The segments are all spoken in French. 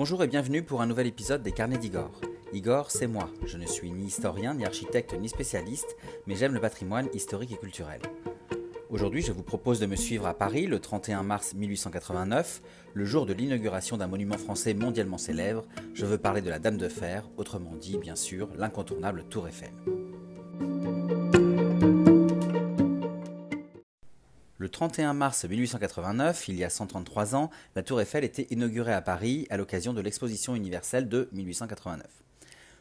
Bonjour et bienvenue pour un nouvel épisode des Carnets d'Igor. Igor, c'est moi. Je ne suis ni historien, ni architecte, ni spécialiste, mais j'aime le patrimoine historique et culturel. Aujourd'hui, je vous propose de me suivre à Paris le 31 mars 1889, le jour de l'inauguration d'un monument français mondialement célèbre. Je veux parler de la Dame de Fer, autrement dit, bien sûr, l'incontournable Tour Eiffel. 31 mars 1889, il y a 133 ans, la Tour Eiffel était inaugurée à Paris à l'occasion de l'exposition universelle de 1889.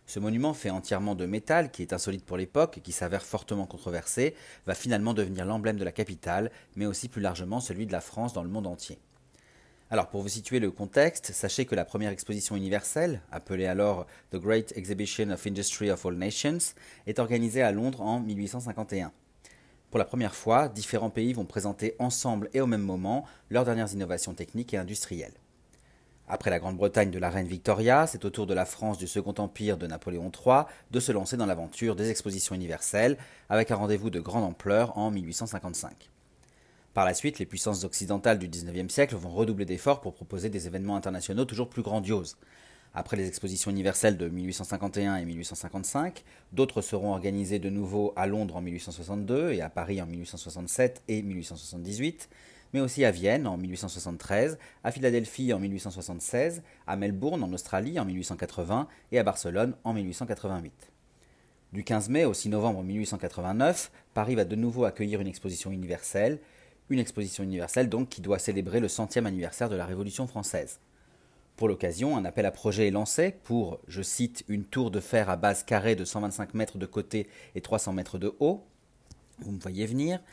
Ce monument fait entièrement de métal, qui est insolite pour l'époque et qui s'avère fortement controversé, va finalement devenir l'emblème de la capitale, mais aussi plus largement celui de la France dans le monde entier. Alors pour vous situer le contexte, sachez que la première exposition universelle, appelée alors The Great Exhibition of Industry of All Nations, est organisée à Londres en 1851. Pour la première fois, différents pays vont présenter ensemble et au même moment leurs dernières innovations techniques et industrielles. Après la Grande-Bretagne de la reine Victoria, c'est au tour de la France du Second Empire de Napoléon III de se lancer dans l'aventure des expositions universelles, avec un rendez-vous de grande ampleur en 1855. Par la suite, les puissances occidentales du XIXe siècle vont redoubler d'efforts pour proposer des événements internationaux toujours plus grandioses. Après les expositions universelles de 1851 et 1855, d'autres seront organisées de nouveau à Londres en 1862 et à Paris en 1867 et 1878, mais aussi à Vienne en 1873, à Philadelphie en 1876, à Melbourne en Australie en 1880 et à Barcelone en 1888. Du 15 mai au 6 novembre 1889, Paris va de nouveau accueillir une exposition universelle, une exposition universelle donc qui doit célébrer le centième anniversaire de la Révolution française. Pour l'occasion, un appel à projet est lancé pour, je cite, une tour de fer à base carrée de 125 mètres de côté et 300 mètres de haut. Vous me voyez venir.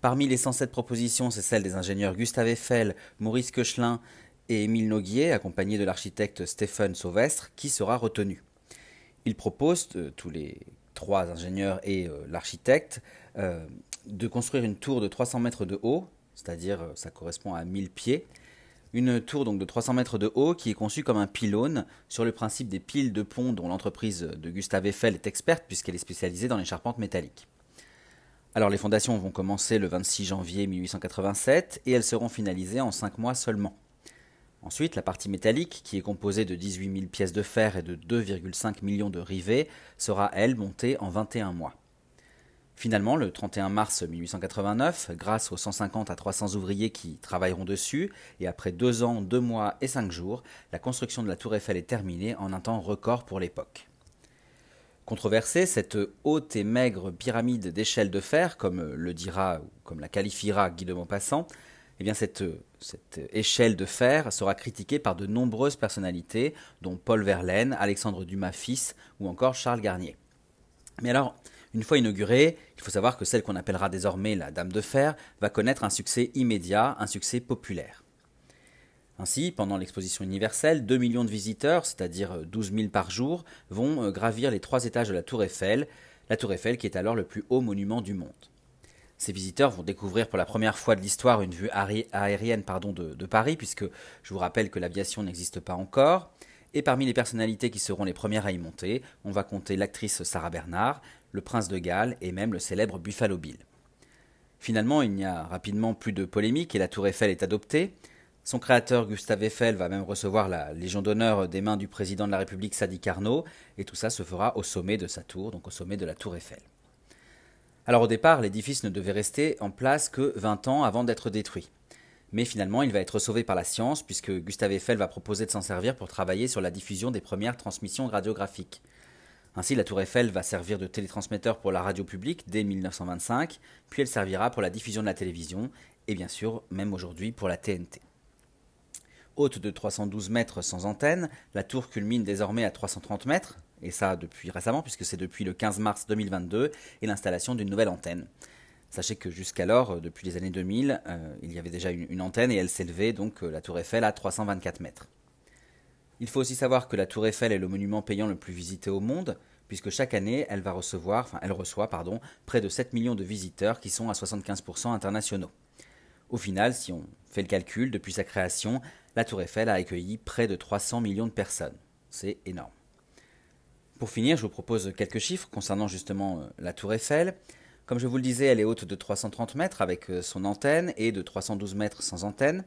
Parmi les 107 propositions, c'est celle des ingénieurs Gustave Eiffel, Maurice Koechlin et Émile Noguier, accompagnés de l'architecte Stéphane Sauvestre, qui sera retenu. Ils proposent, euh, tous les trois ingénieurs et euh, l'architecte, euh, de construire une tour de 300 mètres de haut, c'est-à-dire ça correspond à 1000 pieds, une tour donc de 300 mètres de haut qui est conçue comme un pylône sur le principe des piles de pont dont l'entreprise de Gustave Eiffel est experte puisqu'elle est spécialisée dans les charpentes métalliques. Alors les fondations vont commencer le 26 janvier 1887 et elles seront finalisées en 5 mois seulement. Ensuite, la partie métallique, qui est composée de 18 000 pièces de fer et de 2,5 millions de rivets, sera, elle, montée en 21 mois. Finalement, le 31 mars 1889, grâce aux 150 à 300 ouvriers qui travailleront dessus, et après 2 ans, 2 mois et 5 jours, la construction de la tour Eiffel est terminée en un temps record pour l'époque. Controversée, cette haute et maigre pyramide d'échelle de fer, comme le dira ou comme la qualifiera Guy de Maupassant, eh bien cette, cette échelle de fer sera critiquée par de nombreuses personnalités, dont Paul Verlaine, Alexandre Dumas fils ou encore Charles Garnier. Mais alors, une fois inaugurée, il faut savoir que celle qu'on appellera désormais la Dame de Fer va connaître un succès immédiat, un succès populaire. Ainsi, pendant l'exposition universelle, 2 millions de visiteurs, c'est-à-dire 12 000 par jour, vont euh, gravir les trois étages de la tour Eiffel, la tour Eiffel qui est alors le plus haut monument du monde. Ces visiteurs vont découvrir pour la première fois de l'histoire une vue aérienne de, Paris, puisque je vous rappelle que l'aviation n'existe pas encore. Et parmi les personnalités qui seront les premières à y monter, on va compter l'actrice Sarah Bernard, le prince de Galles et même le célèbre Buffalo Bill. Finalement, il n'y a rapidement plus de polémique et la tour Eiffel est adoptée. Son créateur, Gustave Eiffel, va même recevoir la Légion d'honneur des mains du président de la République, Sadi Carnot, et tout ça se fera au sommet de sa tour, donc au sommet de la tour Eiffel. Alors au départ, l'édifice ne devait rester en place que 20 ans avant d'être détruit. Mais finalement, il va être sauvé par la science, puisque Gustave Eiffel va proposer de s'en servir pour travailler sur la diffusion des premières transmissions radiographiques. Ainsi, la tour Eiffel va servir de télétransmetteur pour la radio publique dès 1925, puis elle servira pour la diffusion de la télévision, et bien sûr, même aujourd'hui, pour la TNT. Haute de 312 mètres sans antenne, la tour culmine désormais à 330 mètres, et ça depuis récemment, puisque c'est depuis le 15 mars 2022 et l'installation d'une nouvelle antenne. Sachez que jusqu'alors, euh, depuis les années 2000, euh, il y avait déjà une, antenne et elle s'élevait donc euh, la tour Eiffel à 324 mètres. Il faut aussi savoir que la tour Eiffel est le monument payant le plus visité au monde, puisque chaque année, elle va recevoir, reçoit, près de 7 millions de visiteurs qui sont à 75% internationaux. Au final, si on fait le calcul, depuis sa création, la Tour Eiffel a accueilli près de 300 millions de personnes. C'est énorme. Pour finir, je vous propose quelques chiffres concernant justement la Tour Eiffel. Comme je vous le disais, elle est haute de 330 mètres avec euh, son antenne et de 312 mètres sans antenne.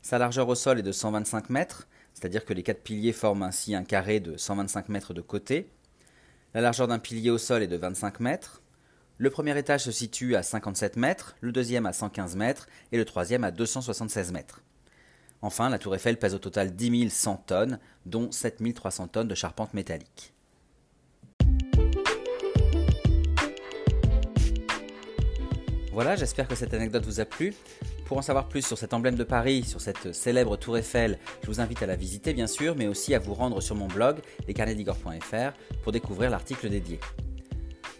Sa largeur au sol est de 125 mètres. c'est-à-dire que les quatre piliers forment ainsi un carré de 125 mètres de côté. La largeur d'un pilier au sol est de 25 mètres. Le premier étage se situe à 57 mètres, le deuxième à 115 mètres et le troisième à 276 mètres. Enfin, la tour Eiffel pèse au total 10 100 tonnes, dont 7 300 tonnes de charpente métallique. Voilà, j'espère que cette anecdote vous a plu. Pour en savoir plus sur cet emblème de Paris, sur cette célèbre tour Eiffel, je vous invite à la visiter bien sûr, mais aussi à vous rendre sur mon blog, lescarnetsdigor.fr, pour découvrir l'article dédié.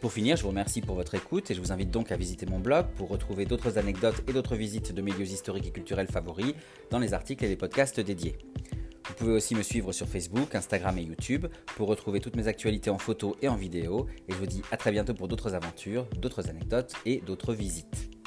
Pour finir, je vous remercie pour votre écoute et je vous invite donc à visiter mon blog pour retrouver d'autres anecdotes et d'autres visites de mes lieux historiques et culturels favoris dans les articles et les podcasts dédiés. Vous pouvez aussi me suivre sur Facebook, Instagram et YouTube pour retrouver toutes mes actualités en photo et en vidéo. Et je vous dis à très bientôt pour d'autres aventures, d'autres anecdotes et d'autres visites.